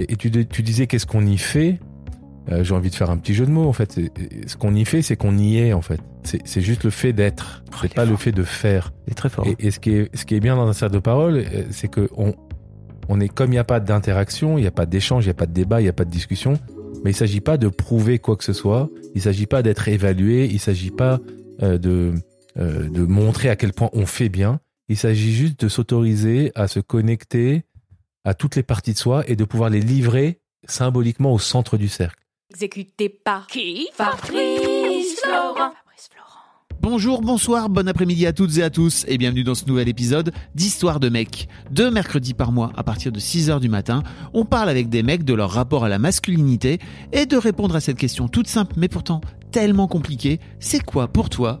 Et, et tu, tu disais qu'est-ce qu'on y fait? Euh, J'ai envie de faire un petit jeu de mots en fait. Et- et Ce qu'on y fait, c'est qu'on y est en fait. C'est juste le fait d'être. Oh, C'est est pas le fait de faire. Très fort. Et, ce, qui est, ce qui est bien dans un cercle de parole, euh, c'est que on, on est comme il n'y a pas d'interaction, il n'y a pas d'échange, il n'y a pas de débat, il n'y a pas de discussion. Mais il s'agit pas de prouver quoi que ce soit. Il s'agit pas d'être évalué. Il s'agit pas euh, de euh, de montrer à quel point on fait bien. Il s'agit juste de s'autoriser à se connecter à toutes les parties de soi et de pouvoir les livrer symboliquement au centre du cercle. Exécuté par qui Fabrice Florent. Bonjour, bonsoir, bon après-midi à toutes et à tous et bienvenue dans ce nouvel épisode d'Histoire de mecs. Deux mercredis par mois à partir de 6h du matin, on parle avec des mecs de leur rapport à la masculinité et de répondre à cette question toute simple mais pourtant tellement compliquée, c'est quoi pour toi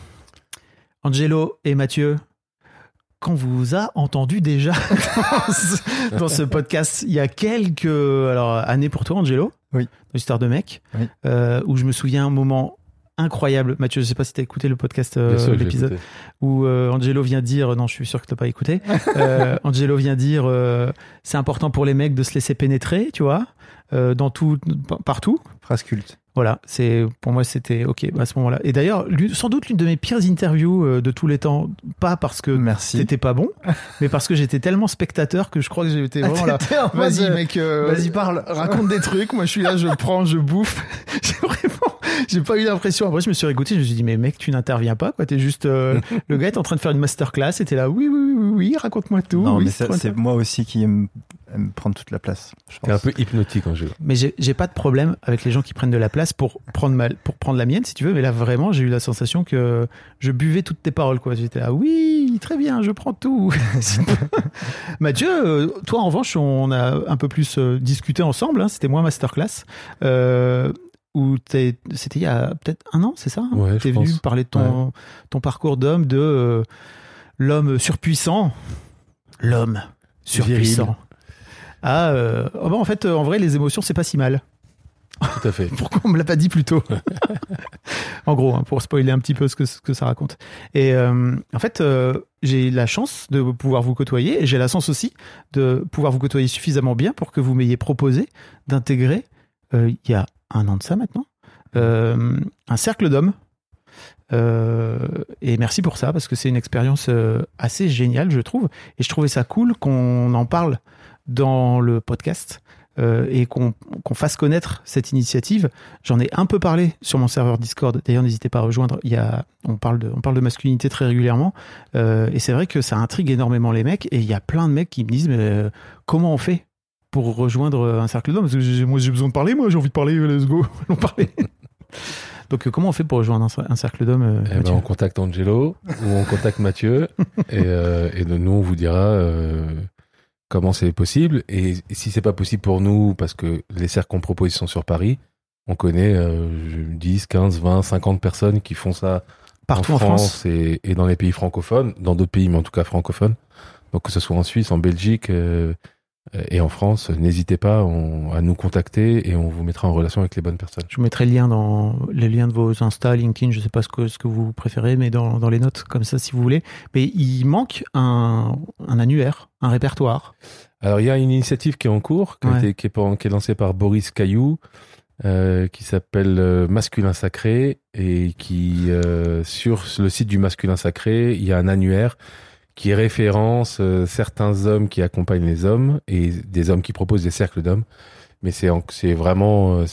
Angelo et Mathieu, qu'on vous a entendu déjà dans ce, dans ce podcast il y a quelques alors, années pour toi, Angelo. Oui. Dans Histoire de mec. Oui. euh, où je me souviens un moment incroyable. Mathieu, je sais pas si tu as écouté le podcast, euh, l'épisode, où euh, Angelo vient dire, non, je suis sûr que tu pas écouté. Euh, Angelo vient dire, euh, c'est important pour les mecs de se laisser pénétrer, tu vois, euh, dans tout, partout. Phrase culte. Voilà, c'est pour moi c'était ok à ce moment-là. Et d'ailleurs, sans doute l'une de mes pires interviews euh, de tous les temps, pas parce que t'étais pas bon, mais parce que j'étais tellement spectateur que je crois que j'étais vraiment là. Vas-y euh, mec, euh, vas-y, parle. raconte des trucs. Moi je suis là, je prends, je bouffe. J'ai vraiment, j'ai pas eu l'impression. Après je me suis réécouté, je me suis dit mais mec tu n'interviens pas quoi. T'es juste euh, le gars est en train de faire une masterclass et t'es là oui oui oui oui, raconte-moi tout. Non, oui, mais c'est ça, trop c'est moi aussi qui aime, aime prendre toute la place. Je C'est un peu hypnotique en jeu. Mais j'ai pas de problème avec les gens qui prennent de la place pour prendre ma, pour prendre la mienne, si tu veux. Mais là, vraiment, j'ai eu la sensation que je buvais toutes tes paroles, quoi. J'étais là, oui, très bien, je prends tout. Mathieu, euh, toi, en revanche, on a un peu plus euh, discuté ensemble. hein. C'était moi masterclass. Euh, où t'es- c'était il y a peut-être un an, c'est ça hein Ouais, T'es venu pense. parler de ton, ton parcours d'homme, de euh, l'homme surpuissant, l'homme surpuissant. Ah, euh, oh bah, en fait, en vrai, les émotions, c'est pas si mal. Tout à fait. Pourquoi on me l'a pas dit plus tôt En gros, hein, pour spoiler un petit peu ce que, ce que ça raconte. Et euh, en fait, euh, j'ai la chance de pouvoir vous côtoyer et j'ai la chance aussi de pouvoir vous côtoyer suffisamment bien pour que vous m'ayez proposé d'intégrer, il y a un an de ça maintenant, euh, un cercle d'hommes. Euh, et merci pour ça parce que c'est une expérience euh, assez géniale, je trouve. Et je trouvais ça cool qu'on en parle dans le podcast et qu'on fasse connaître cette initiative. J'en ai un peu parlé sur mon serveur Discord. D'ailleurs, n'hésitez pas à rejoindre. Il y on parle de, masculinité très régulièrement, et c'est vrai que ça intrigue énormément les mecs. Et il y a plein de mecs qui me disent mais comment on fait pour rejoindre un cercle d'hommes Parce que j'ai- moi, j'ai besoin de parler, moi, j'ai envie de parler, let's go, allons parler. Donc, euh, comment on fait pour rejoindre un, cercle d'hommes euh, Eh ben, on contacte Angelo ou on contacte Mathieu et, euh, et de nous on vous dira euh, comment c'est possible et si c'est pas possible pour nous parce que les cercles qu'on propose sont sur Paris, on connaît euh, 10, 15, 20, 50 personnes qui font ça Partout en, France, et, et dans les pays francophones, dans d'autres pays mais en tout cas francophones. Donc que ce soit en Suisse, en Belgique euh, et en France, n'hésitez pas on- à nous contacter et on vous mettra en relation avec les bonnes personnes. Je vous mettrai le lien dans les liens de vos Insta, LinkedIn, je sais pas ce que, ce que vous préférez, mais dans, dans les notes, comme ça, si vous voulez. Mais il manque un, un annuaire, un répertoire. Alors, il y a une initiative qui est en cours, qui, a Ouais. été- qui est, pas- qui est lancée par Boris Caillou, euh, qui s'appelle euh, Masculin Sacré, et qui, euh, sur le site du Masculin Sacré, il y a un annuaire qui référence euh, certains hommes qui accompagnent les hommes et des hommes qui proposent des cercles d'hommes. Mais c'est en- c'est vraiment euh,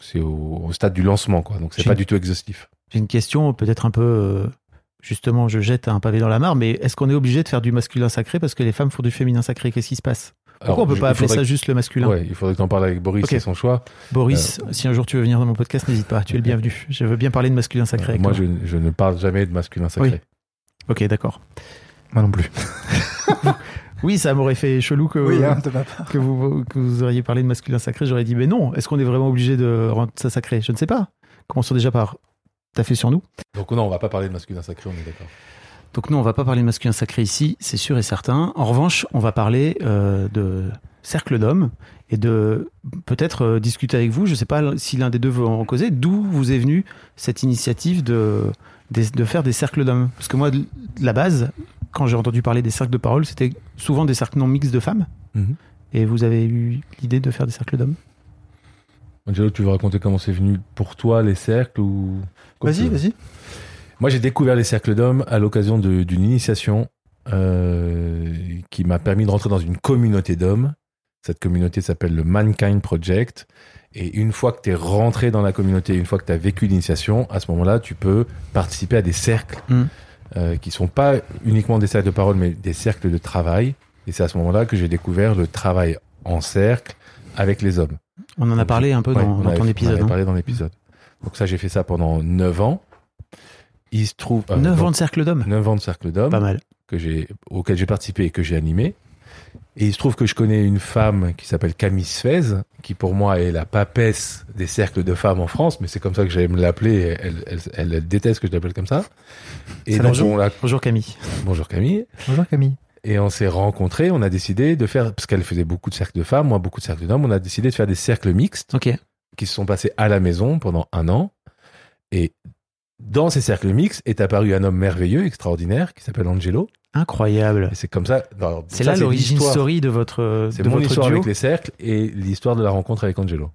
c'est au, au stade du lancement, quoi. Donc, c'est pas du tout exhaustif. J'ai une question, peut-être un peu, euh, justement, je jette un pavé dans la mare, mais est-ce qu'on est obligé de faire du masculin sacré parce que les femmes font du féminin sacré? Qu'est-ce qui se passe? Pourquoi Alors, on peut pas appeler ça juste le masculin? Ouais, il faudrait que tu en parles avec Boris, Ok. c'est son choix. Boris, si un jour tu veux venir dans mon podcast, n'hésite pas, tu es le bienvenu. Je veux bien parler de masculin sacré. Euh, moi, je, je ne parle jamais de masculin sacré. Oui. Ok, d'accord. Moi non plus. Oui, ça m'aurait fait chelou que, Oui, hein, de ma part. que, vous, que vous auriez parlé de masculin sacré. J'aurais dit, mais non, est-ce qu'on est vraiment obligé de rendre ça sacré? Je ne sais pas. Commençons déjà par fait sur nous. Donc non, on va pas parler de masculin sacré, on est d'accord. Donc non, on va pas parler de masculin sacré ici, c'est sûr et certain. En revanche, on va parler euh, de cercle d'hommes et de peut-être euh, discuter avec vous. Je sais pas si l'un des deux veut en causer. D'où vous est venue cette initiative de, de, de faire des cercles d'hommes? Parce que moi, de la base, quand j'ai entendu parler des cercles de parole, c'était souvent des cercles non mixtes de femmes. Mhm. Et vous avez eu l'idée de faire des cercles d'hommes? Angelo, tu veux raconter comment c'est venu pour toi les cercles ou Vas-y, vas-y. Moi, j'ai découvert les cercles d'hommes à l'occasion d'une initiation euh, qui m'a permis de rentrer dans une communauté d'hommes. Cette communauté s'appelle le Mankind Project. Et une fois que tu es rentré dans la communauté, une fois que tu as vécu l'initiation, à ce moment-là, tu peux participer à des cercles Mhm. Euh, qui sont pas uniquement des cercles de parole, mais des cercles de travail. Et c'est à ce moment-là que j'ai découvert le travail en cercle avec les hommes. On en a parlé un peu Ouais, dans, on dans avait- ton On épisode. avait hein. parlé dans l'épisode. Donc ça, j'ai fait ça pendant 9 ans. Il se trouve... euh, 9 donc, ans de cercle d'hommes 9 ans de cercle d'hommes Pas mal. que j'ai, auquel j'ai participé et que j'ai animé. Et il se trouve que je connais une femme qui s'appelle Camille Sfez, qui pour moi est la papesse des cercles de femmes en France, mais c'est comme ça que j'aime l'appeler. Elle, elle, elle, elle déteste que je l'appelle comme ça. Et donc, on l'a- Bonjour Camille. bonjour Camille. Bonjour Camille. Et on s'est rencontrés, on a décidé de faire, parce qu'elle faisait beaucoup de cercles de femmes, moi beaucoup de cercles d'hommes, on a décidé de faire des cercles mixtes Ok. qui se sont passés à la maison pendant un an. Et dans ces cercles mixtes est apparu un homme merveilleux, extraordinaire, qui s'appelle Angelo. Incroyable. C'est comme ça. C'est là l'origine story de votre, C'est mon votre histoire duo. avec les cercles et l'histoire de la rencontre avec Angelo.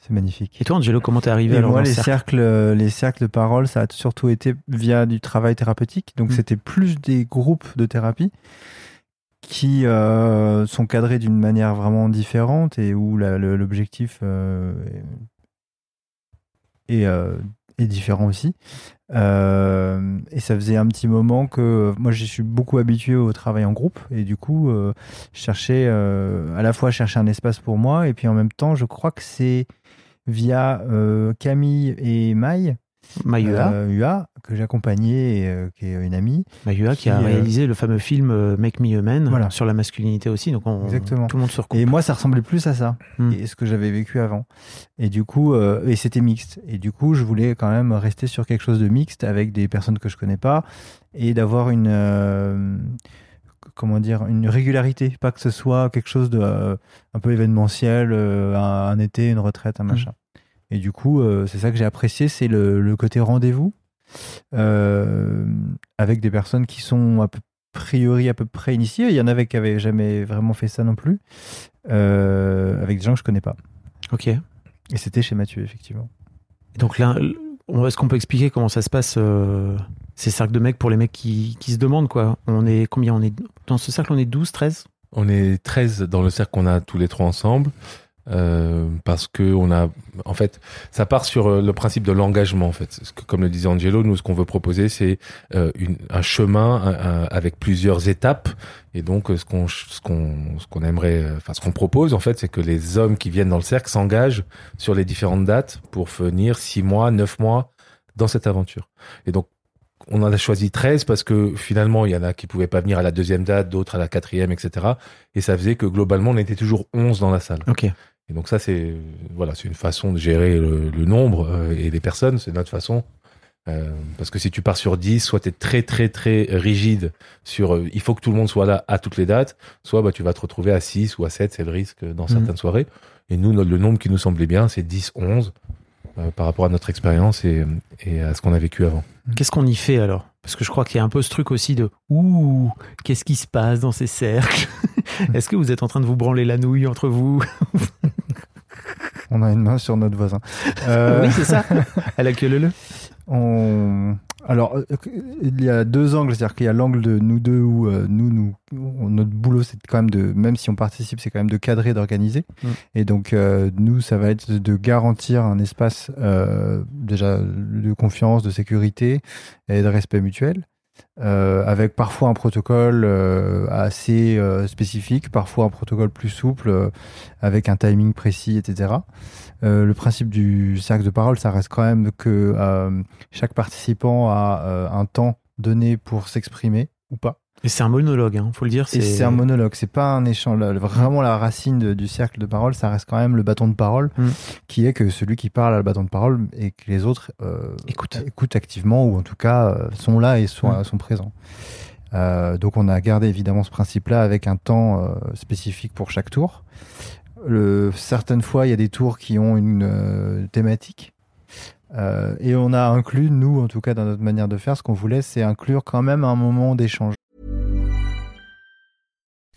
C'est magnifique. Et toi, Angelo, comment t'es arrivé Et alors moi, dans les ce cercle cercles, les cercles de parole, ça a surtout été via du travail thérapeutique. Donc, Mm. c'était plus des groupes de thérapie qui euh, sont cadrés d'une manière vraiment différente et où l'objectif euh, est, est, euh, est différent aussi. Euh, et ça faisait un petit moment que moi, je suis beaucoup habitué au travail en groupe. Et du coup, euh, je euh, à la fois chercher un espace pour moi et puis en même temps, je crois que c'est via euh, Camille et Maï, Mayua, euh, UA, que j'ai accompagné et euh, qui est une amie. Mayua qui a qui, euh, réalisé le fameux film euh, Make Me a Man Voilà. sur la masculinité aussi. Donc on, Exactement. tout le monde se recoupe. Et moi, ça ressemblait plus à ça, Hmm. et ce que j'avais vécu avant. Et du coup, et c'était mixte. Et du coup, je voulais quand même rester sur quelque chose de mixte avec des personnes que je connais pas et d'avoir une comment dire une régularité, pas que ce soit quelque chose de euh, un peu événementiel, euh, un, un été, une retraite, un machin. Et du coup, euh, c'est ça que j'ai apprécié, c'est le, le côté rendez-vous euh, avec des personnes qui sont a priori à peu près initiées. Il y en avait qui avaient jamais vraiment fait ça non plus, euh, avec des gens que je connais pas. Ok. Et c'était chez Mathieu, effectivement. donc là, est-ce qu'on peut expliquer comment ça se passe euh, ces cercles de mecs pour les mecs qui, qui se demandent quoi? On est combien? On est dans ce cercle, on est 12, 13 On est 13 dans le cercle qu'on a tous les trois ensemble. Euh, parce que on a, en fait, ça part sur euh, le principe de l'engagement. En fait, comme le disait Angelo, nous ce qu'on veut proposer, c'est euh, un chemin un- avec plusieurs étapes. Et donc, euh, ce qu'on ce qu'on ce qu'on aimerait, enfin ce qu'on propose, en fait, c'est que les hommes qui viennent dans le cercle s'engagent sur les différentes dates pour venir six mois, neuf mois dans cette aventure. Et donc on en a choisi 13 parce que finalement, il y en a qui pouvaient pas venir à la deuxième date, d'autres à la quatrième, etc. Et ça faisait que globalement, on était toujours 11 dans la salle. Ok. Et donc ça, c'est voilà, c'est une façon de gérer le, le nombre euh, et les personnes. C'est notre façon. Euh, parce que si tu pars sur 10, soit tu es très très très rigide sur euh, il faut que tout le monde soit là à toutes les dates, soit bah, tu vas te retrouver à 6 ou à 7, c'est le risque dans Mhm. certaines soirées. Et nous, le, le nombre qui nous semblait bien, c'est 10, 11 euh, par rapport à notre expérience et, et à ce qu'on a vécu avant. Qu'est-ce qu'on y fait alors? Parce que je crois qu'il y a un peu ce truc aussi de ouh, qu'est-ce qui se passe dans ces cercles? Est-ce que vous êtes en train de vous branler la nouille entre vous? On a une main sur notre voisin. Euh, Oui, c'est ça. À la queue leu on... Alors, euh, il y a deux angles, c'est-à-dire qu'il y a l'angle de nous deux où euh, nous, nous, notre boulot, c'est quand même de, même si on participe, c'est quand même de cadrer, d'organiser. Mm. Et donc, euh, nous, ça va être de garantir un espace déjà de confiance, de sécurité et de respect mutuel. Euh, avec parfois un protocole euh, assez euh, spécifique, parfois un protocole plus souple, euh, avec un timing précis, etc. Euh, le principe du cercle de parole, ça reste quand même que chaque participant a un temps donné pour s'exprimer ou pas. Et c'est un monologue, hein, faut le dire. Et c'est un monologue, c'est pas un échange. Vraiment, la racine de- du cercle de parole, ça reste quand même le bâton de parole, Mm. qui est que celui qui parle a le bâton de parole et que les autres euh, Écoute. écoutent activement ou en tout cas euh, sont là et sont, Mm. sont présents. Euh, donc on a gardé évidemment ce principe-là avec un temps euh, spécifique pour chaque tour. Le, certaines fois, il y a des tours qui ont une thématique. Et on a inclus, nous, en tout cas, dans notre manière de faire, ce qu'on voulait, c'est inclure quand même un moment d'échange.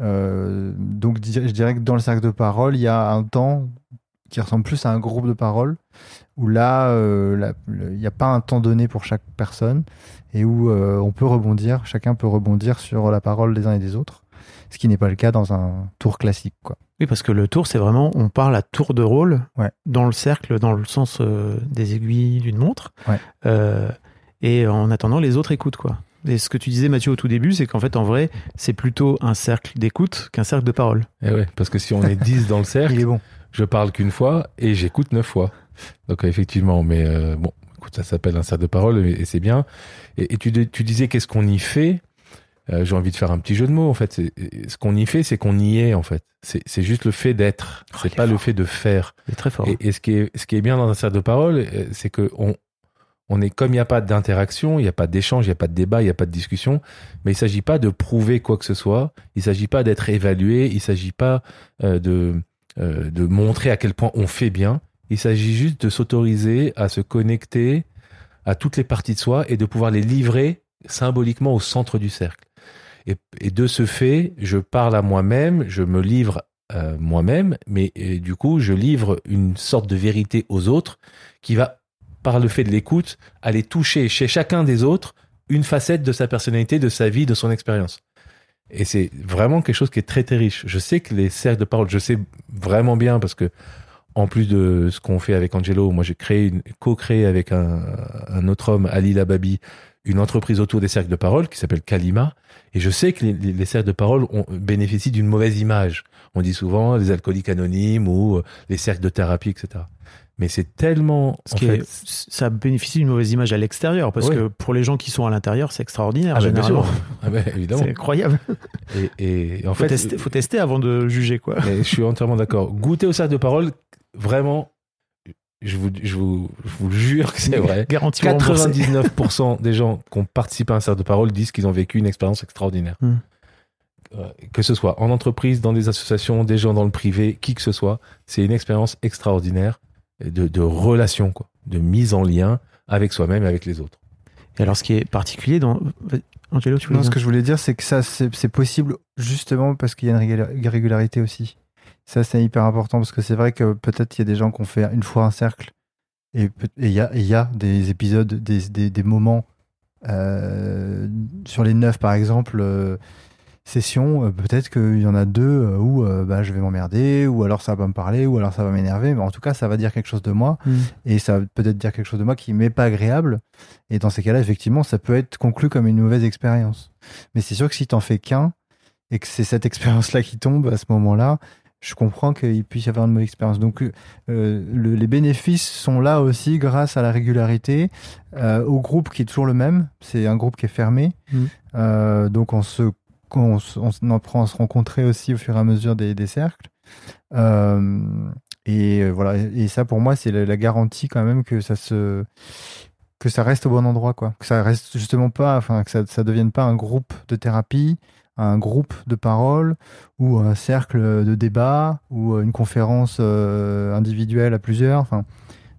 Euh, donc je dirais que dans le cercle de parole, il y a un temps qui ressemble plus à un groupe de parole, où là, euh, il n'y a pas un temps donné pour chaque personne, et où euh, on peut rebondir, chacun peut rebondir sur la parole des uns et des autres, ce qui n'est pas le cas dans un tour classique. Quoi. Oui, parce que le tour, c'est vraiment, on parle à tour de rôle Ouais. dans le cercle, dans le sens des aiguilles d'une montre. Ouais. Et en attendant, les autres écoutent, quoi. Et ce que tu disais, Mathieu, au tout début, c'est qu'en fait, en vrai, c'est plutôt un cercle d'écoute qu'un cercle de parole. Et ouais, parce que si on est 10 dans le cercle, Il est bon. je parle qu'une fois et j'écoute neuf fois. Donc effectivement, mais euh, bon, écoute, ça s'appelle un cercle de parole et, et c'est bien. Et, et tu, tu disais qu'est-ce qu'on y fait? Euh, J'ai envie de faire un petit jeu de mots en fait. Ce qu'on y fait, c'est qu'on y est en fait. C'est juste le fait d'être. Oh, C'est est pas le fait de faire. C'est très fort. Et, et ce qui est ce qui est bien dans un cercle de parole, euh, c'est que on est comme il n'y a pas d'interaction, il n'y a pas d'échange, il n'y a pas de débat, il n'y a pas de discussion, mais il s'agit pas de prouver quoi que ce soit, il s'agit pas d'être évalué, il s'agit pas euh, de euh, de montrer à quel point on fait bien, il s'agit juste de s'autoriser à se connecter à toutes les parties de soi et de pouvoir les livrer symboliquement au centre du cercle. Et, de ce fait, je parle à moi-même, je me livre euh, moi-même, mais du coup, je livre une sorte de vérité aux autres qui va, par le fait de l'écoute, aller toucher chez chacun des autres une facette de sa personnalité, de sa vie, de son expérience. Et c'est vraiment quelque chose qui est très très riche. Je sais que les cercles de parole, je sais vraiment bien parce que en plus de ce qu'on fait avec Angelo, moi j'ai créé co-créé avec un, autre homme, Ali Lababi, une entreprise autour des cercles de parole qui s'appelle Kalima. Et je sais que les cercles de parole ont, bénéficient d'une mauvaise image. On dit souvent les alcooliques anonymes ou euh, les cercles de thérapie, etc. Mais c'est tellement, Ce en qui fait, est- ça bénéficie d'une mauvaise image à l'extérieur, parce Oui. que pour les gens qui sont à l'intérieur, c'est extraordinaire. Ah bien généralement. sûr. Ah ben, évidemment. C'est incroyable. Et, et en Faut, fait, tester, faut tester avant de juger, quoi. Mais je suis entièrement d'accord. Goûter au cercle de parole, vraiment, je vous, je vous, je vous jure que c'est vrai. Garantie remboursée. 99% des gens qui ont participé à un cercle de parole disent qu'ils ont vécu une expérience extraordinaire. Hmm. euh, que ce soit en entreprise, dans des associations, des gens dans le privé, qui que ce soit, c'est une expérience extraordinaire de, de relation, quoi, de mise en lien avec soi-même et avec les autres. Et alors, ce qui est particulier dans. Angelo, tu voulais Non, ce que je voulais dire, c'est que ça, c'est possible justement parce qu'il y a une régula- régularité aussi. Ça, c'est hyper important parce que c'est vrai que peut-être il y a des gens qui ont fait une fois un cercle et il y a, y des épisodes, des, des, des moments euh, sur les neuf, par exemple, euh, sessions, euh, peut-être qu'il y en a deux euh, où euh, bah, je vais m'emmerder, ou alors ça va me parler, ou alors ça va m'énerver, mais en tout cas, ça va dire quelque chose de moi Hmm. et ça va peut-être dire quelque chose de moi qui m'est pas agréable. Et dans ces cas-là, effectivement, ça peut être conclu comme une mauvaise expérience. Mais c'est sûr que si t'en fais qu'un et que c'est cette expérience-là qui tombe à ce moment-là, je comprends qu'il puisse y avoir une mauvaise expérience. Donc, euh, le- les bénéfices sont là aussi grâce à la régularité, euh, au groupe qui est toujours le même. C'est un groupe qui est fermé. Euh, donc, on se, on, on apprend à se rencontrer aussi au fur et à mesure des, cercles. Euh, et euh, voilà. Et ça, pour moi, c'est la, garantie quand même que ça se que ça reste au bon endroit, quoi. Que ça reste justement pas, que ça, devienne pas un groupe de thérapie, un groupe de parole ou un cercle de débat ou une conférence euh, individuelle à plusieurs. Enfin,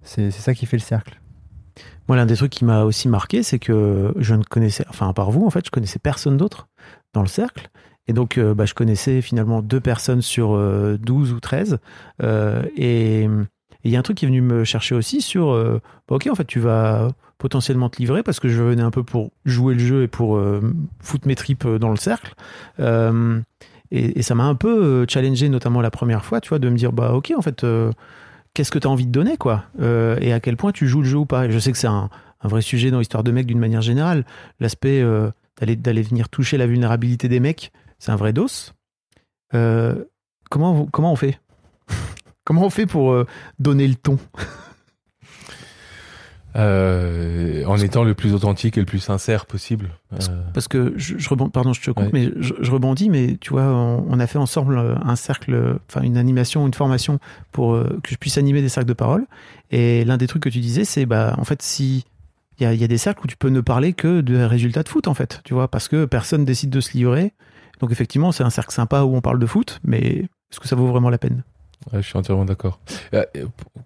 c'est c'est ça qui fait le cercle. Moi, l'un des trucs qui m'a aussi marqué, c'est que je ne connaissais, enfin, à part vous, en fait, je connaissais personne d'autre dans le cercle. Et donc, euh, bah, je connaissais finalement deux personnes sur euh, 12 ou 13. Euh, et il y a un truc qui est venu me chercher aussi sur, euh, bah, ok, en fait, tu vas potentiellement te livrer parce que je venais un peu pour jouer le jeu et pour foutre mes tripes dans le cercle. Et, ça m'a un peu challengé, notamment la première fois, tu vois, de me dire, bah, ok, en fait, qu'est-ce que tu as envie de donner, quoi? Et à quel point tu joues le jeu ou pas? Et Je sais que c'est un, un vrai sujet dans l'histoire de mecs d'une manière générale. L'aspect d'aller d'aller venir toucher la vulnérabilité des mecs, c'est un vrai dos. Euh, comment, vous- comment on fait? Comment on fait pour euh, donner le ton? Euh, en étant le plus authentique et le plus sincère possible. Euh, Parce que je, je rebondis, pardon, je te coupe, Ouais. mais je, je rebondis, mais tu vois, on, on a fait ensemble euh, un cercle, euh, enfin une animation, une formation pour euh, que je puisse animer des cercles de parole. Et l'un des trucs que tu disais, c'est bah en fait si il y a, des cercles où tu peux ne parler que de résultats de foot en fait, tu vois, parce que personne décide de se livrer. Donc effectivement, c'est un cercle sympa où on parle de foot, mais est-ce que ça vaut vraiment la peine? Je suis entièrement d'accord. Euh,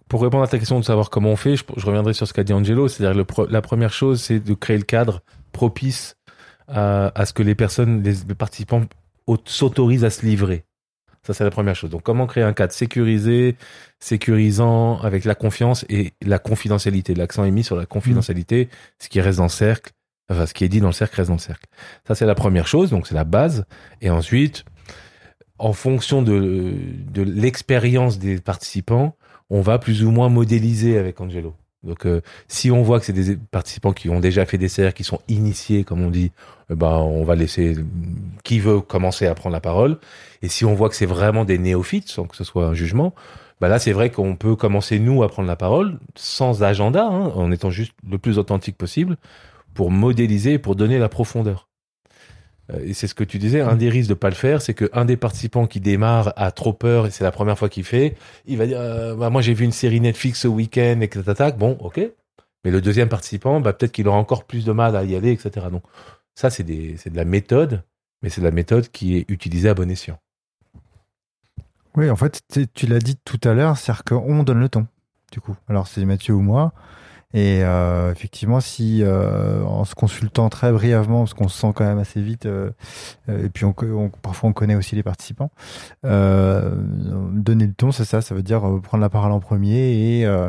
Pour répondre à ta question de savoir comment on fait, je, reviendrai sur ce qu'a dit Angelo. C'est-à-dire la première chose, c'est de créer le cadre propice à, à ce que les personnes, les, participants au- s'autorisent à se livrer. Ça, c'est la première chose. Donc, comment créer un cadre sécurisé, sécurisant, avec la confiance et la confidentialité? L'accent est mis sur la confidentialité. Ce qui reste dans le cercle, enfin, ce qui est dit dans le cercle reste dans le cercle. Ça, c'est la première chose. Donc, c'est la base. Et ensuite, en fonction de, de l'expérience des participants, on va plus ou moins modéliser avec Angelo. Donc, euh, si on voit que c'est des participants qui ont déjà fait des cercles, qui sont initiés, comme on dit, bah, on va laisser qui veut commencer à prendre la parole. Et si on voit que c'est vraiment des néophytes, sans que ce soit un jugement, bah là, c'est vrai qu'on peut commencer, nous, à prendre la parole, sans agenda, hein, en étant juste le plus authentique possible, pour modéliser et pour donner la profondeur. Euh, Et c'est ce que tu disais, un des risques de pas le faire, c'est qu'un des participants qui démarre a trop peur et c'est la première fois qu'il fait, il va dire, euh, bah, moi j'ai vu une série Netflix ce week-end et que t'attaques, bon, ok. Mais le deuxième participant, bah, peut-être qu'il aura encore plus de mal à y aller, etc. Donc ça, c'est de la méthode, mais c'est de la méthode qui est utilisée à bon escient. Oui, en fait, tu- tu l'as dit tout à l'heure, c'est-à-dire qu'on donne le ton, du coup. Alors, c'est Mathieu ou moi. Et euh, effectivement, si euh, en se consultant très brièvement, parce qu'on se sent quand même assez vite, euh, et puis on, on- parfois on connaît aussi les participants, euh, donner le ton, c'est ça, ça veut dire prendre la parole en premier et euh,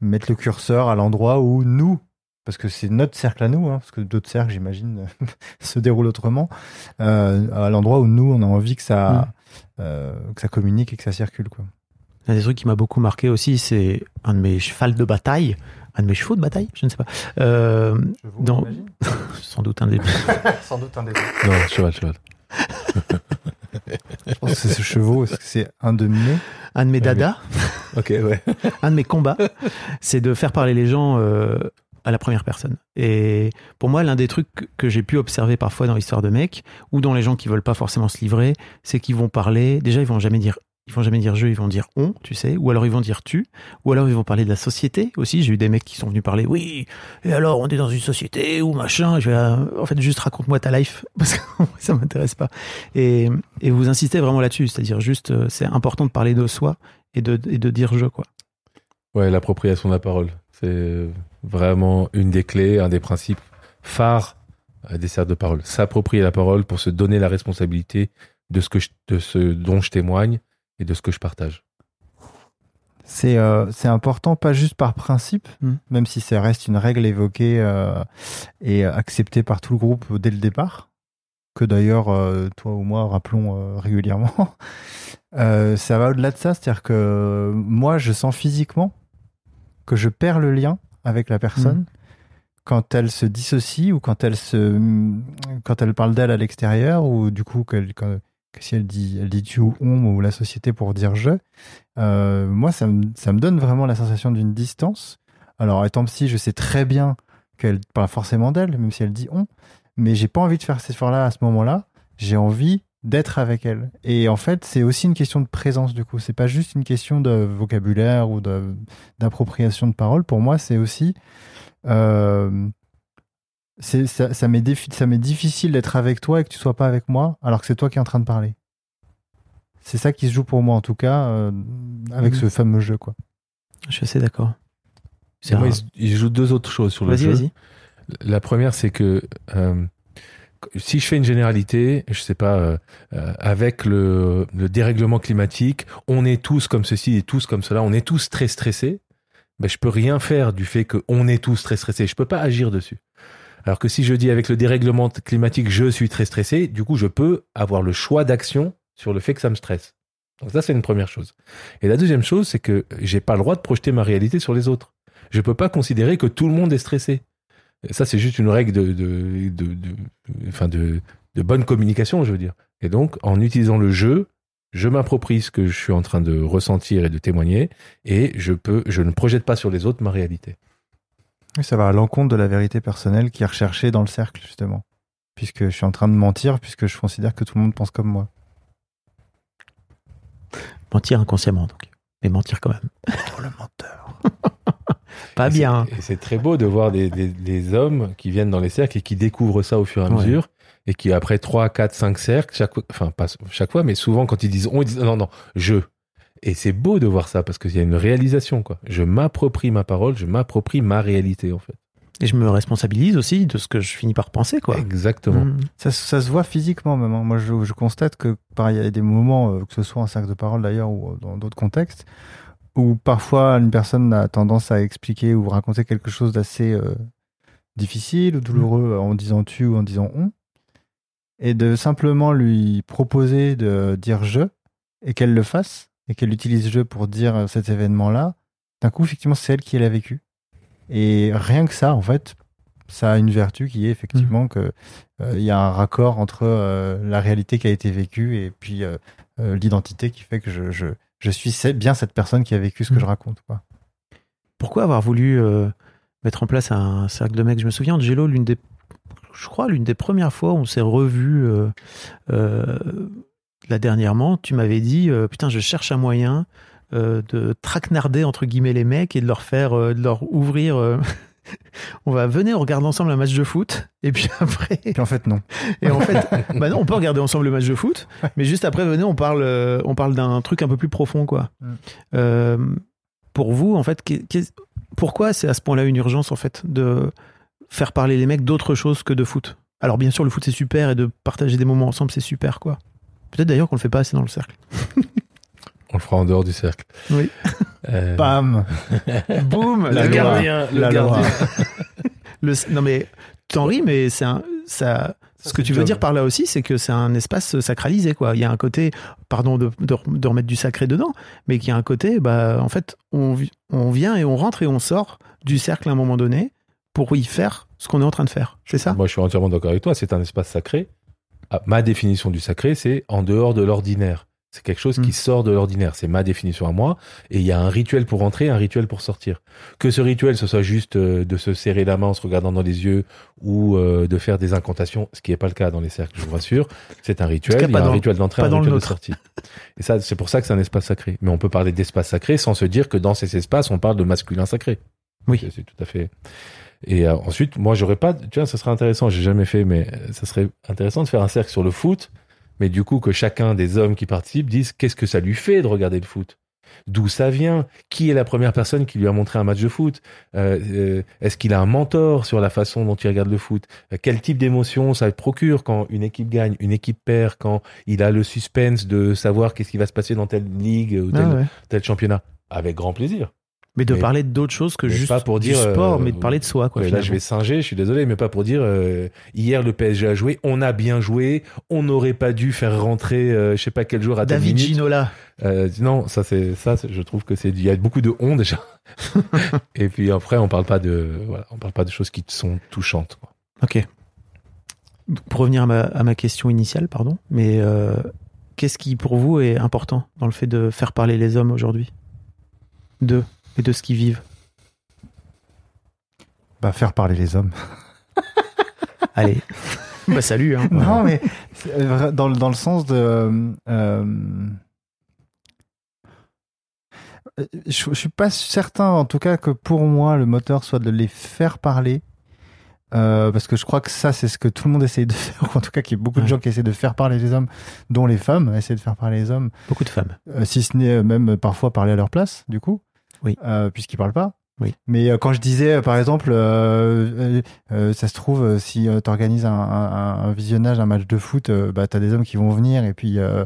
mettre le curseur à l'endroit où nous, parce que c'est notre cercle à nous, hein, parce que d'autres cercles, j'imagine, se déroulent autrement, euh, à l'endroit où nous, on a envie que ça, euh, que ça communique et que ça circule. Quoi. Un des trucs qui m'a beaucoup marqué aussi, c'est un de mes chevals de bataille, un de mes chevaux de bataille, je ne sais pas. Euh, Dans- sans doute un des Sans doute un des Non, cheval, cheval. Je pense que c'est ce chevaux, est-ce que c'est un de mes un de mes dadas, Ok, ouais. un de mes combats, c'est de faire parler les gens euh, à la première personne. Et pour moi, l'un des trucs que j'ai pu observer parfois dans l'histoire de mecs, ou dans les gens qui veulent pas forcément se livrer, c'est qu'ils vont parler. Déjà, ils vont jamais dire ils vont jamais dire je, ils vont dire on, tu sais, ou alors ils vont dire tu, ou alors ils vont parler de la société aussi. J'ai eu des mecs qui sont venus parler, oui, et alors on est dans une société ou machin. Euh, en fait, juste raconte-moi ta life parce que ça m'intéresse pas. Et, et vous insistez vraiment là-dessus, c'est-à-dire juste, euh, c'est important de parler de soi et de, et de dire je quoi. Ouais, l'appropriation de la parole. C'est vraiment une des clés, un des principes phares euh, des cercles de parole. S'approprier la parole pour se donner la responsabilité de ce, que de ce dont je témoigne et de ce que je partage. C'est euh, c'est important, pas juste par principe, Mm. même si ça reste une règle évoquée euh, et acceptée par tout le groupe dès le départ, que d'ailleurs, euh, toi ou moi, rappelons euh, régulièrement. Euh, ça va au-delà de ça, c'est-à-dire que moi, je sens physiquement que je perds le lien avec la personne quand elle se dissocie ou quand elle se quand elle parle d'elle à l'extérieur ou du coup qu'elle- que, que si elle dit elle dit tu ou on ou la société pour dire je euh, moi ça me, ça me donne vraiment la sensation d'une distance. Alors étant psy je sais très bien qu'elle parle forcément d'elle même si elle dit on mais j'ai pas envie de faire cet effort là à ce moment là j'ai envie d'être avec elle. Et en fait c'est aussi une question de présence du coup. C'est pas juste une question de vocabulaire ou d'appropriation de parole. Pour moi c'est aussi euh, c'est ça, ça m'est défi- difficile d'être avec toi et que tu sois pas avec moi alors que c'est toi qui es en train de parler. C'est ça qui se joue pour moi en tout cas euh, avec Mhm. ce fameux jeu quoi. Je suis assez d'accord. C'est Moi, un- il, il joue deux autres choses sur le jeu. vas-y. La première, c'est que euh, si je fais une généralité, je sais pas, euh, euh, avec le, le dérèglement climatique, on est tous comme ceci et tous comme cela, on est tous très stressés. Ben, je peux rien faire du fait qu'on est tous très stressés. Je peux pas agir dessus. Alors que si je dis avec le dérèglement climatique, je suis très stressé, du coup, je peux avoir le choix d'action sur le fait que ça me stresse. Donc ça, c'est une première chose. Et la deuxième chose, c'est que j'ai pas le droit de projeter ma réalité sur les autres. Je peux pas considérer que tout le monde est stressé. Ça, c'est juste une règle de, de, de, de- enfin de, de bonne communication, je veux dire. Et donc, en utilisant le jeu, je m'approprie ce que je suis en train de ressentir et de témoigner, et je peux, je ne projette pas sur les autres ma réalité. Ça va à l'encontre de la vérité personnelle qui est recherchée dans le cercle justement. Puisque je suis en train de mentir puisque je considère que tout le monde pense comme moi. Mentir inconsciemment, donc. Mais mentir quand même. le menteur. Pas Et bien. c'est- Et c'est très beau de voir des, des, des hommes qui viennent dans les cercles et qui découvrent ça au fur et à Ouais. mesure. Et qui, après 3, 4, 5 cercles, chaque, enfin, pas chaque fois, mais souvent quand ils disent on, ils disent non, non, je. Et c'est beau de voir ça parce qu'il y a une réalisation, quoi. Je m'approprie ma parole, je m'approprie ma réalité, en fait. Et je me responsabilise aussi de ce que je finis par penser, quoi. Exactement. Mm. Ça, se- ça se voit physiquement même. hein. Moi, je, je constate que pareil, il y a des moments, euh, que ce soit en cercle de parole d'ailleurs ou euh, dans d'autres contextes, où parfois une personne a tendance à expliquer ou raconter quelque chose d'assez euh, difficile ou douloureux en disant tu ou en disant on, et de simplement lui proposer de dire je et qu'elle le fasse et qu'elle utilise je pour dire euh, cet événement-là. D'un coup, effectivement, c'est elle qui l'a vécu. Et rien que ça, en fait, ça a une vertu qui est effectivement que euh, y a un raccord entre euh, la réalité qui a été vécue et puis euh, l'identité qui fait que je, je, je suis bien cette personne qui a vécu ce que Mm. je raconte. Quoi. Pourquoi avoir voulu mettre en place un cercle de mecs? Je me souviens de Gélo, l'une des, je crois, l'une des premières fois où on s'est revus euh, là dernièrement, tu m'avais dit, euh, putain, je cherche un moyen euh, de traquenarder entre guillemets les mecs et de leur faire, euh, de leur ouvrir. on va venir, on regarde ensemble un match de foot, et puis après, Puis en fait, non. et en fait, bah non, on peut regarder ensemble le match de foot, mais juste après, venez, on parle, on parle d'un truc un peu plus profond, quoi. Mm. Pour vous, en fait, pourquoi c'est à ce point-là une urgence, en fait, de faire parler les mecs d'autre chose que de foot? Alors, bien sûr, le foot, c'est super, et de partager des moments ensemble, c'est super, quoi. Peut-être d'ailleurs qu'on le fait pas assez dans le cercle. On le fera en dehors du cercle. Oui. Euh, Bam Boum le gardien, le La loi. gardien. Le- non mais t'en ris, mais c'est un, ça. Ce que tu veux job. dire par là aussi, c'est que c'est un espace sacralisé, quoi. Il y a un côté, pardon de, de, de remettre du sacré dedans, mais qu'il y a un côté, bah, en fait, on, on vient et on rentre et on sort du cercle à un moment donné pour y faire ce qu'on est en train de faire. C'est ça? Moi, je suis entièrement d'accord avec toi. C'est un espace sacré. Ah, ma définition du sacré, c'est en dehors de l'ordinaire. C'est quelque chose qui Mm. sort de l'ordinaire. C'est ma définition à moi. Et il y a un rituel pour entrer, un rituel pour sortir. Que ce rituel, ce soit juste euh, de se serrer la main en se regardant dans les yeux ou euh, de faire des incantations, ce qui n'est pas le cas dans les cercles, je vous rassure. C'est un rituel. Il y a un dans- rituel d'entrée, un rituel de sortie. Et ça, c'est pour ça que c'est un espace sacré. Mais on peut parler d'espace sacré sans se dire que dans ces espaces, on parle de masculin sacré. Oui. C'est tout à fait. Et euh, ensuite, moi, j'aurais pas. Tu vois, ça serait intéressant. J'ai jamais fait, mais euh, ça serait intéressant de faire un cercle sur le foot. Mais du coup, que chacun des hommes qui participent disent qu'est-ce que ça lui fait de regarder le foot? D'où ça vient? Qui est la première personne qui lui a montré un match de foot? Euh, Est-ce qu'il a un mentor sur la façon dont il regarde le foot? Quel type d'émotion ça procure quand une équipe gagne, une équipe perd, quand il a le suspense de savoir qu'est-ce qui va se passer dans telle ligue ou tel, Ah ouais. tel championnat? Avec grand plaisir. Mais de Mais- parler d'autres choses que juste pas pour du sport, euh, mais de parler de soi. Quoi, Ouais, là, je vais singer, je suis désolé, mais pas pour dire euh, hier le PSG a joué, on a bien joué, on n'aurait pas dû faire rentrer, euh, je sais pas quel jour à David. Ginola. Non, ça c'est ça, je trouve que c'est il y a beaucoup de honte déjà. Et puis après, on parle pas de voilà, on parle pas de choses qui sont touchantes. quoi. Ok. Pour revenir à ma, à ma question initiale, pardon, mais euh, qu'est-ce qui pour vous est important dans le fait de faire parler les hommes aujourd'hui? D'eux et de ce qu'ils vivent Bah, faire parler les hommes. Allez. bah salut. Hein. Non, mais dans, le- dans le sens de. euh, euh, je, je suis pas certain, en tout cas, que pour moi, le moteur soit de les faire parler. Euh, parce que je crois que ça, c'est ce que tout le monde essaye de faire, ou en tout cas qu'il y a beaucoup de Ouais. gens qui essaient de faire parler les hommes, dont les femmes essaient de faire parler les hommes, Beaucoup de femmes. euh, si ce n'est même parfois parler à leur place, du coup, Oui. euh, puisqu'ils parlent pas. Oui. Mais euh, quand je disais, euh, par exemple, euh, euh, euh, ça se trouve, si tu organises un, un- un visionnage, un match de foot, euh, bah, tu as des hommes qui vont venir et puis euh,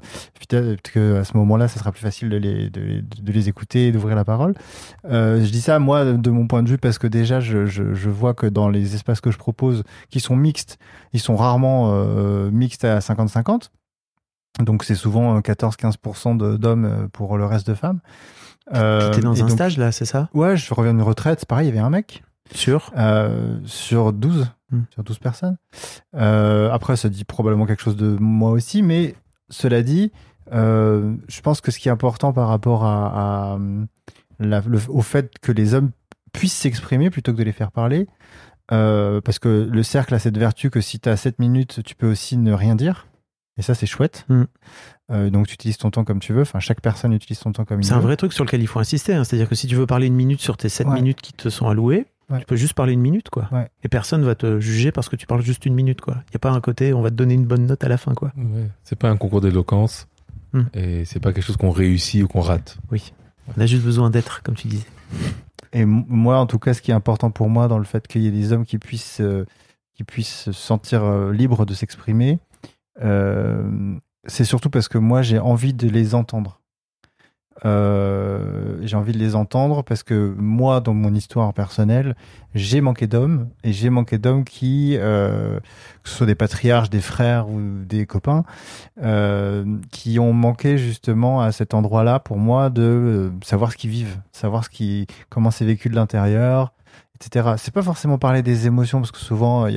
peut-être que à ce moment-là, ça sera plus facile de les, de, de les écouter et d'ouvrir la parole. Euh, je dis ça, moi, de mon point de vue, parce que déjà, je, je, je vois que dans les espaces que je propose, qui sont mixtes, ils sont rarement euh, mixtes à 50-50. Donc c'est souvent euh, 14-15% de- d'hommes pour le reste de femmes. Euh, T'étais dans un donc- stage là, c'est ça? Ouais, je reviens d'une retraite, c'est pareil, il y avait un mec Sur? Euh, sur 12, Hmm. sur 12 personnes. Euh, après, ça dit probablement quelque chose de moi aussi, mais cela dit, euh, je pense que ce qui est important par rapport à, à, la- le- au fait que les hommes puissent s'exprimer plutôt que de les faire parler, parce que le cercle a cette vertu que si tu as 7 minutes, tu peux aussi ne rien dire. Et ça, c'est chouette. Hmm. Euh, donc, tu utilises ton temps comme tu veux. Enfin, chaque personne utilise son temps comme il C'est veut. un vrai truc sur lequel il faut insister. hein. C'est-à-dire que si tu veux parler une minute sur tes 7 Ouais. minutes qui te sont allouées, Ouais. tu peux juste parler une minute, quoi. Ouais. Et personne va te juger parce que tu parles juste une minute, quoi. Il n'y a pas un côté, on va te donner une bonne note à la fin, quoi. Ouais. C'est pas un concours d'éloquence Hmm. et c'est pas quelque chose qu'on réussit ou qu'on rate. Oui. On a juste besoin d'être, comme tu disais. Et moi, en tout cas, ce qui est important pour moi dans le fait qu'il y ait des hommes qui puissent, euh, qui puissent se sentir euh, libres de s'exprimer, euh, c'est surtout parce que moi, j'ai envie de les entendre. Euh, j'ai envie de les entendre parce que moi, dans mon histoire personnelle, j'ai manqué d'hommes et j'ai manqué d'hommes qui, euh, que ce soit des patriarches, des frères ou des copains, euh, qui ont manqué justement à cet endroit-là pour moi de euh, savoir ce qu'ils vivent, savoir ce qui, comment c'est vécu de l'intérieur, C'est pas forcément parler des émotions parce que souvent, a-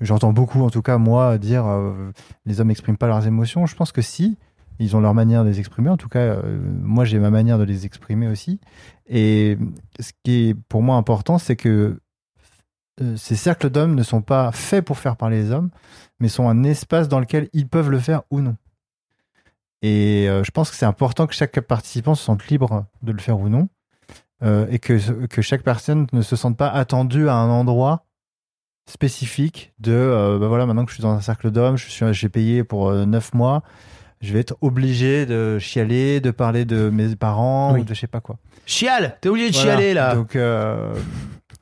j'entends beaucoup, en tout cas moi, dire euh, les hommes n'expriment pas leurs émotions. Je pense que si, ils ont leur manière de les exprimer. En tout cas, euh, moi j'ai ma manière de les exprimer aussi. Et ce qui est pour moi important, c'est que euh, ces cercles d'hommes ne sont pas faits pour faire parler les hommes, mais sont un espace dans lequel ils peuvent le faire ou non. Et euh, je pense que c'est important que chaque participant se sente libre de le faire ou non, euh, et que, que chaque personne ne se sente pas attendue à un endroit spécifique de euh, bah voilà maintenant que je suis dans un cercle d'hommes, je suis j'ai payé pour euh, neuf mois, je vais être obligé de chialer, de parler de mes parents Oui. ou de je sais pas quoi. Chiale T'es obligé de Voilà. chialer, là Donc euh,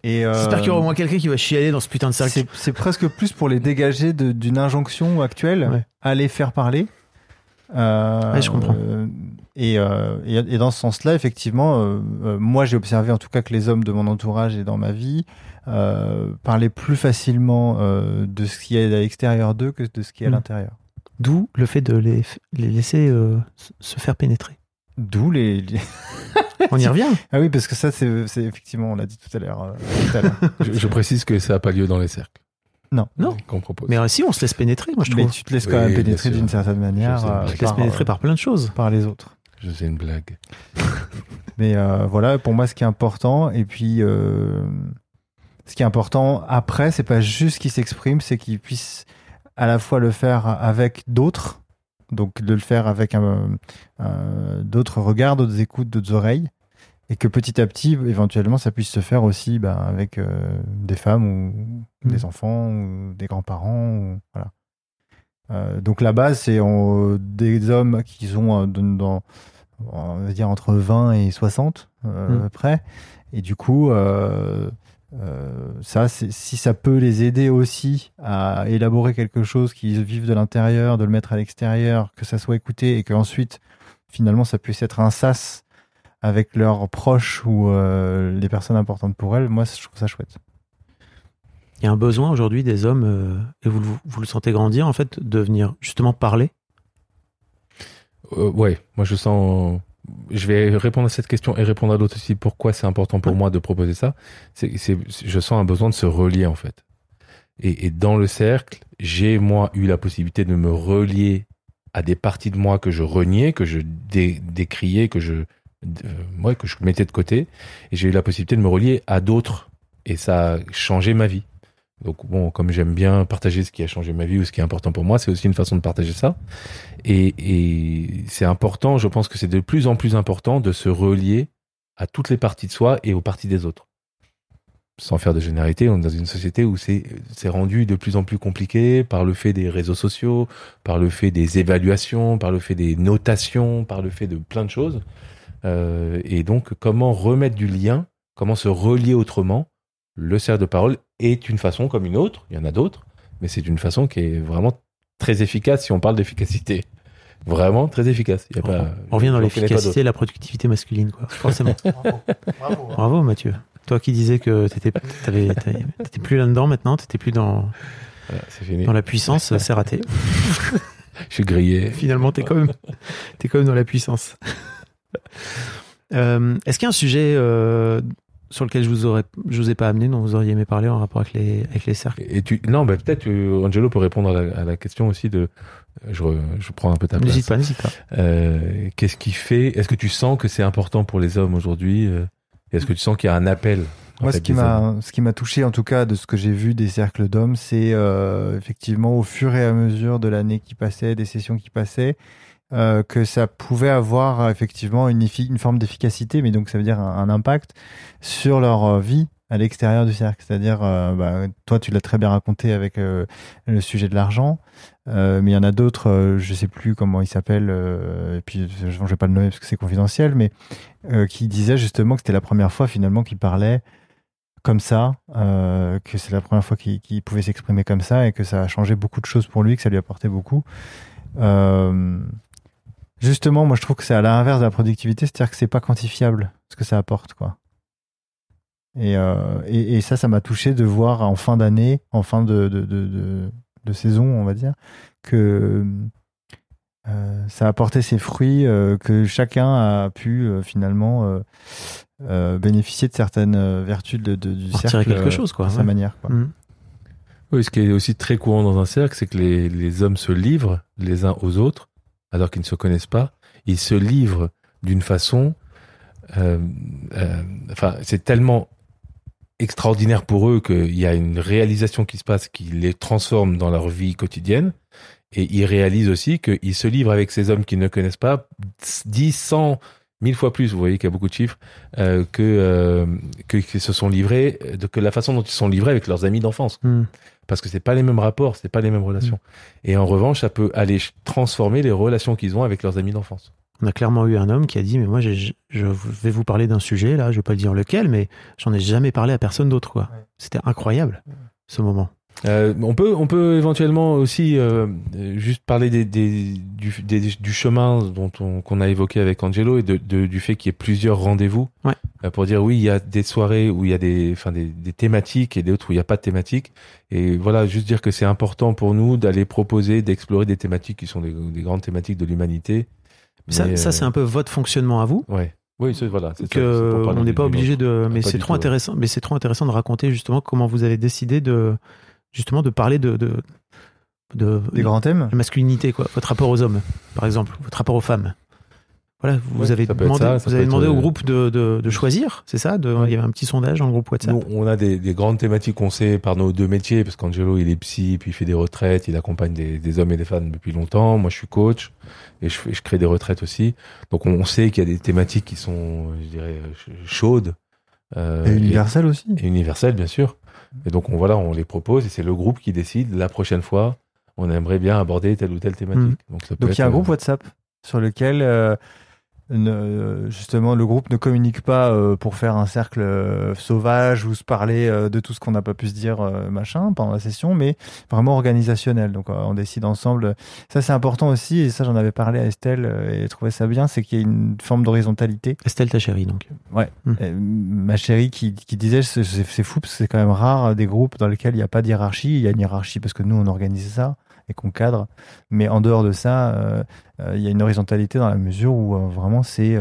et euh, J'espère qu'il y aura au moins quelqu'un qui va chialer dans ce putain de cercle. c'est presque plus pour les dégager de- d'une injonction actuelle Ouais. à les faire parler. Euh, Ouais, je comprends. Euh, et, euh, et, et dans ce sens-là, effectivement, euh, euh, moi j'ai observé en tout cas que les hommes de mon entourage et dans ma vie euh, parlaient plus facilement euh, de ce qui est à l'extérieur d'eux que de ce qui est à Mm. l'intérieur. D'où le fait de les, les laisser euh, se- faire pénétrer. D'où les, les- On y revient. Ah oui, parce que ça, c'est effectivement, on l'a dit tout à l'heure. euh. Je, je précise que ça n'a pas lieu dans les cercles. Non. Non. qu'on propose. Mais euh, si, on se laisse pénétrer, moi je Mais trouve. tu te laisses Oui, quand même pénétrer d'une certaine manière Je euh, te laisse pénétrer par plein de choses. par les autres. Je faisais une blague. Mais euh, voilà, pour moi, ce qui est important, et puis euh, ce qui est important après, c'est pas juste qu'il s'exprime, c'est qu'il puisse à la fois le faire avec d'autres, donc de le faire avec un, un- d'autres regards, d'autres écoutes, d'autres oreilles, et que petit à petit, éventuellement, ça puisse se faire aussi ben, avec euh, des femmes ou des enfants ou des grands-parents. Ou, voilà. Euh, donc la base, c'est des hommes qui sont euh, dans, on va dire entre 20 et 60 euh, Mm. à peu près. Et du coup, euh, euh, ça, c'est- si ça peut les aider aussi à élaborer quelque chose qu'ils vivent de l'intérieur, de le mettre à l'extérieur, que ça soit écouté et qu'ensuite, finalement, ça puisse être un sas avec leurs proches ou euh, les personnes importantes pour elles, moi, je trouve ça chouette. Il y a un besoin aujourd'hui des hommes, euh, et vous, le- vous le sentez grandir, en fait, de venir justement parler? Euh, ouais, moi je sens. Je vais répondre à cette question et répondre à l'autre aussi. Pourquoi c'est important pour Ouais. moi de proposer ça C'est, c'est, je sens un besoin de se relier en fait. Et, et dans le cercle, j'ai moi eu la possibilité de me relier à des parties de moi que je reniais, que je dé- décriais, que je, euh, ouais, que je mettais de côté. Et j'ai eu la possibilité de me relier à d'autres. Et ça a changé ma vie. Donc bon, comme j'aime bien partager ce qui a changé ma vie ou ce qui est important pour moi, c'est aussi une façon de partager ça. Et, et c'est important, je pense que c'est de plus en plus important de se relier à toutes les parties de soi et aux parties des autres. Sans faire de généralité, on est dans une société où c'est rendu de plus en plus compliqué par le fait des réseaux sociaux, par le fait des évaluations, par le fait des notations, par le fait de plein de choses. Euh, et donc, comment remettre du lien, comment se relier autrement Le cercle de parole est une façon comme une autre, il y en a d'autres, mais c'est une façon qui est vraiment très efficace si on parle d'efficacité. Vraiment très efficace. Il y a pas, On revient dans l'efficacité et la productivité masculine, quoi. Forcément. Bravo, Mathieu. Toi qui disais que t'étais, t'étais plus là-dedans maintenant, t'étais plus dans. Voilà, c'est fini. dans la puissance, c'est raté. Je suis grillé. Finalement, t'es quand même, t'es quand même dans la puissance. Euh, est-ce qu'il y a un sujet euh, sur lequel je vous aurais, je vous ai pas amené, dont vous auriez aimé parler en rapport avec les, avec les cercles Et tu, non, bah, peut-être euh, Angelo peut répondre à la, à la question aussi de. Je, re- je prends un peu ta place. N'hésite pas, n'hésite pas. Euh, Qu'est-ce qui fait Est-ce que tu sens que c'est important pour les hommes aujourd'hui euh, Est-ce que tu sens qu'il y a un appel Moi, fait, ce qui m'a, ce qui m'a touché, en tout cas, de ce que j'ai vu des cercles d'hommes, c'est euh, effectivement au fur et à mesure de l'année qui passait, des sessions qui passaient, euh, que ça pouvait avoir euh, effectivement une, forme d'efficacité, mais donc ça veut dire un, impact sur leur euh, vie à l'extérieur du cercle. C'est-à-dire, bah, toi, tu l'as très bien raconté avec le sujet de l'argent, mais il y en a d'autres, je sais plus comment ils s'appellent, et puis je ne vais pas le nommer parce que c'est confidentiel, mais qui disaient justement que c'était la première fois finalement qu'ils parlaient comme ça, euh, que c'est la première fois qu'il qu'il pouvait s'exprimer comme ça et que ça a changé beaucoup de choses pour lui, que ça lui apportait beaucoup. Euh, justement, moi je trouve que c'est à l'inverse de la productivité, c'est-à-dire que c'est pas quantifiable ce que ça apporte, quoi. Et, euh, et, et ça, ça m'a touché de voir en fin d'année, en fin de, de, de, de, de saison, on va dire, que euh, ça a apporté ses fruits, euh, que chacun a pu euh, finalement euh, euh, bénéficier de certaines vertus de, de- du cercle quelque chose, quoi, à sa manière. Quoi. Mhm. Oui, ce qui est aussi très courant dans un cercle, c'est que les, les hommes se livrent les uns aux autres, alors qu'ils ne se connaissent pas. Ils se livrent d'une façon. euh, euh, enfin, c'est tellement extraordinaire pour eux qu'il y a une réalisation qui se passe qui les transforme dans leur vie quotidienne. Et ils réalisent aussi qu'ils se livrent avec ces hommes qu'ils ne connaissent pas 10, 100, 1000 fois plus, vous voyez qu'il y a beaucoup de chiffres, euh, que, que, se sont livrés, que la façon dont ils sont livrés avec leurs amis d'enfance Mhm. Parce que c'est pas les mêmes rapports, c'est pas les mêmes relations. Et en revanche, ça peut aller transformer les relations qu'ils ont avec leurs amis d'enfance. On a clairement eu un homme qui a dit, mais moi, j'ai- je vais vous parler d'un sujet, là, je vais pas dire lequel, mais j'en ai jamais parlé à personne d'autre, quoi. Ouais. C'était incroyable, ce moment. Euh, on peut, on peut éventuellement aussi euh, juste parler des, des- du, des- du chemin dont on, qu'on a évoqué avec Angelo et de, de- du fait qu'il y ait plusieurs rendez-vous Ouais. Euh, pour dire oui, il y a des soirées où il y a des, enfin des, des thématiques et d'autres où il n'y a pas de thématiques. Et voilà, juste dire que c'est important pour nous d'aller proposer, d'explorer des thématiques qui sont des, des grandes thématiques de l'humanité. Ça, Mais, ça c'est un peu votre fonctionnement à vous. Ouais. Oui, c'est voilà. c'est ça, que parler on n'est pas obligé de mais c'est trop intéressant mais c'est trop intéressant de raconter justement comment vous avez décidé de justement de parler de, de, de, Des grands thèmes la masculinité, quoi. Votre rapport aux hommes, par exemple, votre rapport aux femmes. Voilà, vous Ouais, avez demandé, ça, ça vous avez être, demandé au euh, groupe de, de, de choisir, c'est ça de, Il y avait un petit sondage dans le groupe WhatsApp. Nous, on a des, des grandes thématiques qu'on sait par nos deux métiers, parce qu'Angelo, il est psy, puis il fait des retraites, il accompagne des, des hommes et des femmes depuis longtemps. Moi, je suis coach et je, crée des retraites aussi. Donc, on, on sait qu'il y a des thématiques qui sont, je dirais, ch- chaudes. euh, Et universel aussi. et universelles, bien sûr. Et donc, on, voilà, on les propose et c'est le groupe qui décide la prochaine fois. On aimerait bien aborder telle ou telle thématique. Peut Donc il y a un groupe euh, WhatsApp sur lequel euh, ne- justement le groupe ne communique pas euh, pour faire un cercle euh, sauvage ou se parler euh, de tout ce qu'on n'a pas pu se dire machin pendant la session, mais vraiment organisationnel. Donc on décide ensemble. Ça c'est important aussi et ça j'en avais parlé à Estelle et trouvait ça bien, c'est qu'il y a une forme d'horizontalité. Estelle, ta chérie, donc. Euh, ma chérie qui, qui disait c'est fou parce que c'est quand même rare des groupes dans lesquels il n'y a pas de hiérarchie. Il y a une hiérarchie parce que nous on organise ça et qu'on cadre, mais en dehors de ça, euh, euh, il y a une horizontalité dans la mesure où euh, vraiment c'est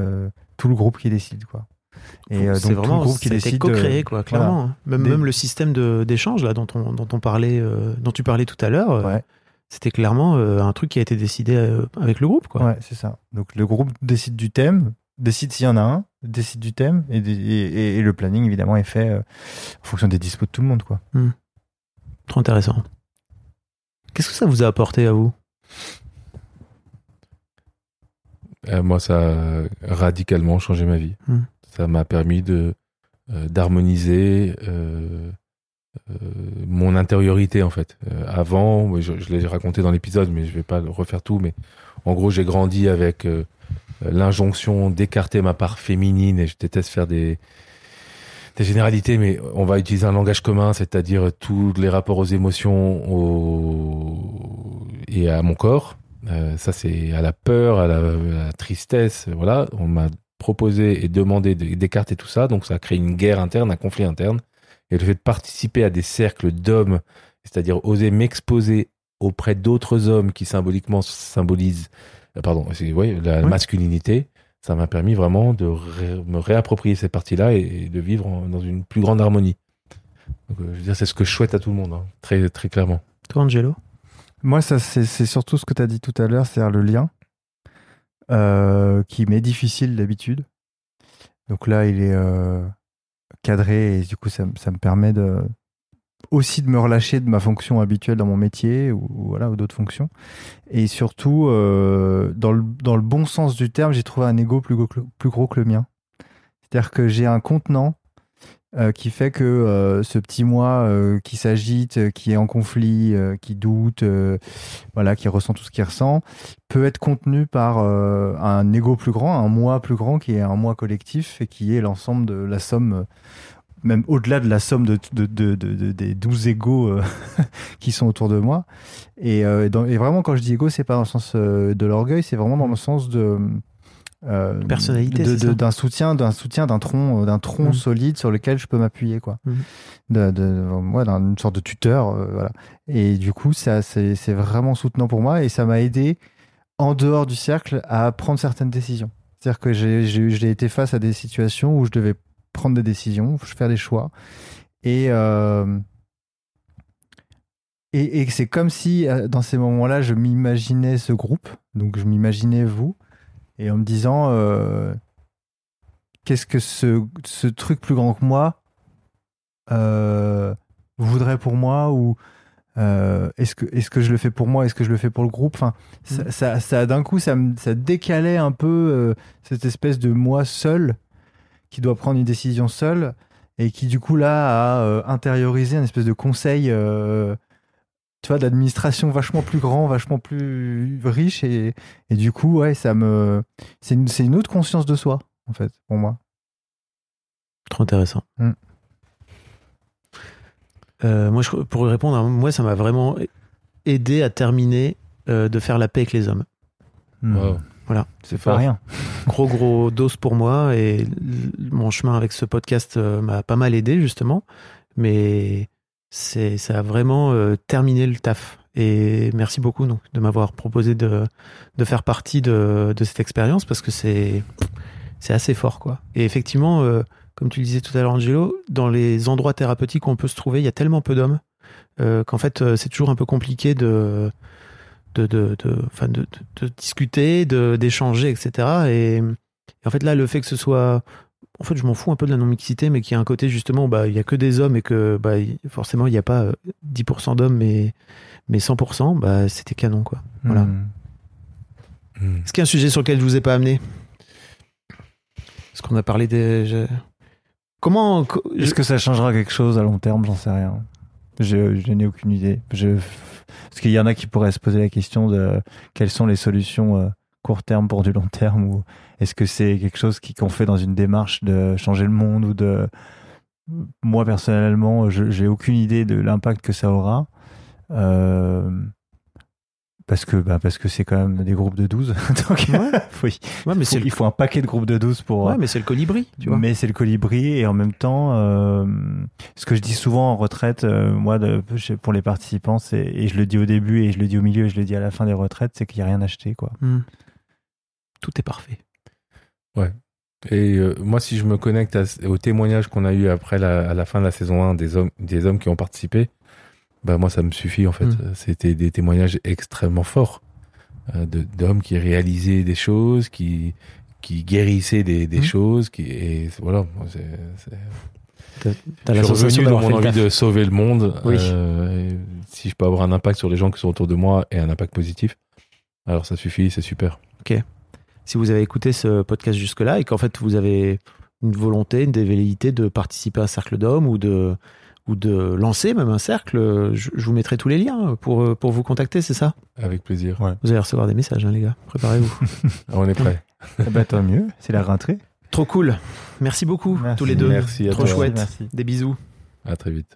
tout le groupe qui décide quoi. Et donc c'est tout le vraiment groupe qui décide. co-créé quoi clairement hein. même Des- même le système de d'échange là dont on dont on parlait euh, dont tu parlais tout à l'heure Ouais. c'était clairement euh, un truc qui a été décidé euh, avec le groupe quoi Ouais, c'est ça. Donc le groupe décide du thème, décide s'il y en a un, décide du thème et, et, le planning évidemment est fait en fonction des dispos de tout le monde quoi. trop intéressant qu'est-ce que ça vous a apporté à vous? Euh, moi, ça a radicalement changé ma vie. Hmm. Ça m'a permis de euh, d'harmoniser euh, mon intériorité en fait. Avant, je, je l'ai raconté dans l'épisode, mais je vais pas le refaire tout. Mais en gros, j'ai grandi avec l'injonction d'écarter ma part féminine et je déteste faire des des généralités, mais on va utiliser un langage commun, c'est-à-dire tous les rapports aux émotions au... et à mon corps. Euh, ça, c'est à la peur, à la, à la tristesse. Voilà, on m'a proposé et demandé de- d'écarter tout ça, donc ça a créé une guerre interne, un conflit interne. Et le fait de participer à des cercles d'hommes, c'est-à-dire oser m'exposer auprès d'autres hommes qui symboliquement symbolisent, euh, pardon, c'est ouais, la Oui. masculinité, ça m'a permis vraiment de ré- me réapproprier ces parties-là et, et de vivre en- dans une plus grande harmonie. Donc, euh, je veux dire, c'est ce que je souhaite à tout le monde, hein, très très clairement. toi Angelo? Moi, ça, c'est surtout ce que tu as dit tout à l'heure, c'est-à-dire le lien, euh, qui m'est difficile d'habitude. Donc là, il est euh, cadré et du coup, ça, ça me permet de, aussi de me relâcher de ma fonction habituelle dans mon métier ou, voilà, ou d'autres fonctions. Et surtout, euh, dans, le, dans le bon sens du terme, j'ai trouvé un ego plus plus gros que le mien. C'est-à-dire que j'ai un contenant euh, qui fait que euh, ce petit moi qui s'agite, qui est en conflit, qui doute, voilà, qui ressent tout ce qu'il ressent, peut être contenu par un ego plus grand, un moi plus grand qui est un moi collectif et qui est l'ensemble de la somme, même au-delà de la somme de, de, de- de- de- des douze égos euh, qui sont autour de moi. Et, euh, dans- et vraiment, quand je dis ego, c'est pas dans le sens euh, de l'orgueil, c'est vraiment dans le sens de Personnalité, d'un soutien, d'un soutien, d'un tronc, d'un tronc Mhm. solide sur lequel je peux m'appuyer, quoi. Ouais, d'une sorte de tuteur, voilà. Et du coup, ça, c'est, vraiment soutenant pour moi et ça m'a aidé en dehors du cercle à prendre certaines décisions. C'est-à-dire que j'ai été face à des situations où je devais prendre des décisions, faire des choix. Et, euh, et, et c'est comme si euh, dans ces moments-là, je m'imaginais ce groupe, donc je m'imaginais vous, et en me disant euh, qu'est-ce que ce, ce truc plus grand que moi euh, voudrait pour moi ou euh, est-ce que est-ce que je le fais pour moi est-ce que je le fais pour le groupe? Enfin ça, ça, ça, d'un coup ça me ça décalait un peu euh, cette espèce de moi seul qui doit prendre une décision seul et qui du coup là a euh, intériorisé un espèce de conseil euh, tu vois d'administration vachement plus grand vachement plus riche et, et du coup ouais ça me c'est une, c'est une autre conscience de soi en fait pour moi Trop intéressant. Mm. Euh, moi, je, pour répondre, à- moi, ça m'a vraiment aidé à terminer euh, de faire la paix avec les hommes. Wow. Voilà. c'est pas fort. rien Gros, gros dose pour moi et mon chemin avec ce podcast euh, m'a pas mal aidé, justement. Mais c'est, ça a vraiment euh, terminé le taf. Et merci beaucoup donc, de m'avoir proposé de, de faire partie de, de cette expérience parce que c'est, c'est assez fort. quoi. Et effectivement, euh, comme tu le disais tout à l'heure, Angelo, dans les endroits thérapeutiques où on peut se trouver, il y a tellement peu d'hommes qu'en fait c'est toujours un peu compliqué de de de de, de, de- discuter, de d'échanger, etc. Et, et en fait là le fait que ce soit en fait, je m'en fous un peu de la non-mixité, mais qu'il y a un côté justement, où, bah, il y a que des hommes et que bah, forcément, il n'y a pas euh, 10% d'hommes, mais, mais 100%, bah, c'était canon, quoi. Voilà. Hmm. Hmm. Est-ce qu'il y a un sujet sur lequel je vous ai pas amené? Est-ce qu'on a parlé des. Comment. Est-ce que ça changera quelque chose à long terme? J'en sais rien. Je, je n'ai aucune idée. Je, parce qu'il y en a qui pourraient se poser la question de quelles sont les solutions euh, court terme pour du long terme ou est-ce que c'est quelque chose qu'on fait dans une démarche de changer le monde ou de moi personnellement j'ai aucune idée de l'impact que ça aura. Euh, parce que bah, parce que c'est quand même des groupes de 12 donc Ouais. faut- il, Ouais, mais faut, le... un paquet de groupes de 12 pour ouais, mais c'est le colibri, tu vois. mais c'est le colibri et en même temps, euh, ce que je dis souvent en retraite, euh, moi, de, pour les participants, c'est et je le dis au début et je le dis au milieu et je le dis à la fin des retraites, c'est qu'il n'y a rien acheté, quoi. Hmm. Tout est parfait. Et euh, moi, si je me connecte à- au témoignage qu'on a eu après la, à la fin de la saison 1 des hommes, des hommes qui ont participé, bah moi, ça me suffit en fait. Mm. C'était des témoignages extrêmement forts euh, d'hommes qui réalisaient des choses, qui qui guérissaient des, des Mm. choses, qui et voilà. c'est- T'as la sensation dans mon envie de sauver le monde. Oui. euh, si je peux avoir un impact sur les gens qui sont autour de moi et un impact positif, alors ça suffit, c'est super. si vous avez écouté ce podcast jusque-là et qu'en fait vous avez une volonté, une velléité de participer à un cercle d'hommes ou de, ou de lancer même un cercle, je, je vous mettrai tous les liens pour, pour vous contacter, c'est ça Avec plaisir. Vous allez recevoir des messages, hein, les gars. Préparez-vous. On est prêt. Eh ben, tant mieux, c'est la rentrée. Trop cool. Merci beaucoup, Merci. tous les deux. Merci à Trop toi. chouette. Merci. Des bisous. À très vite.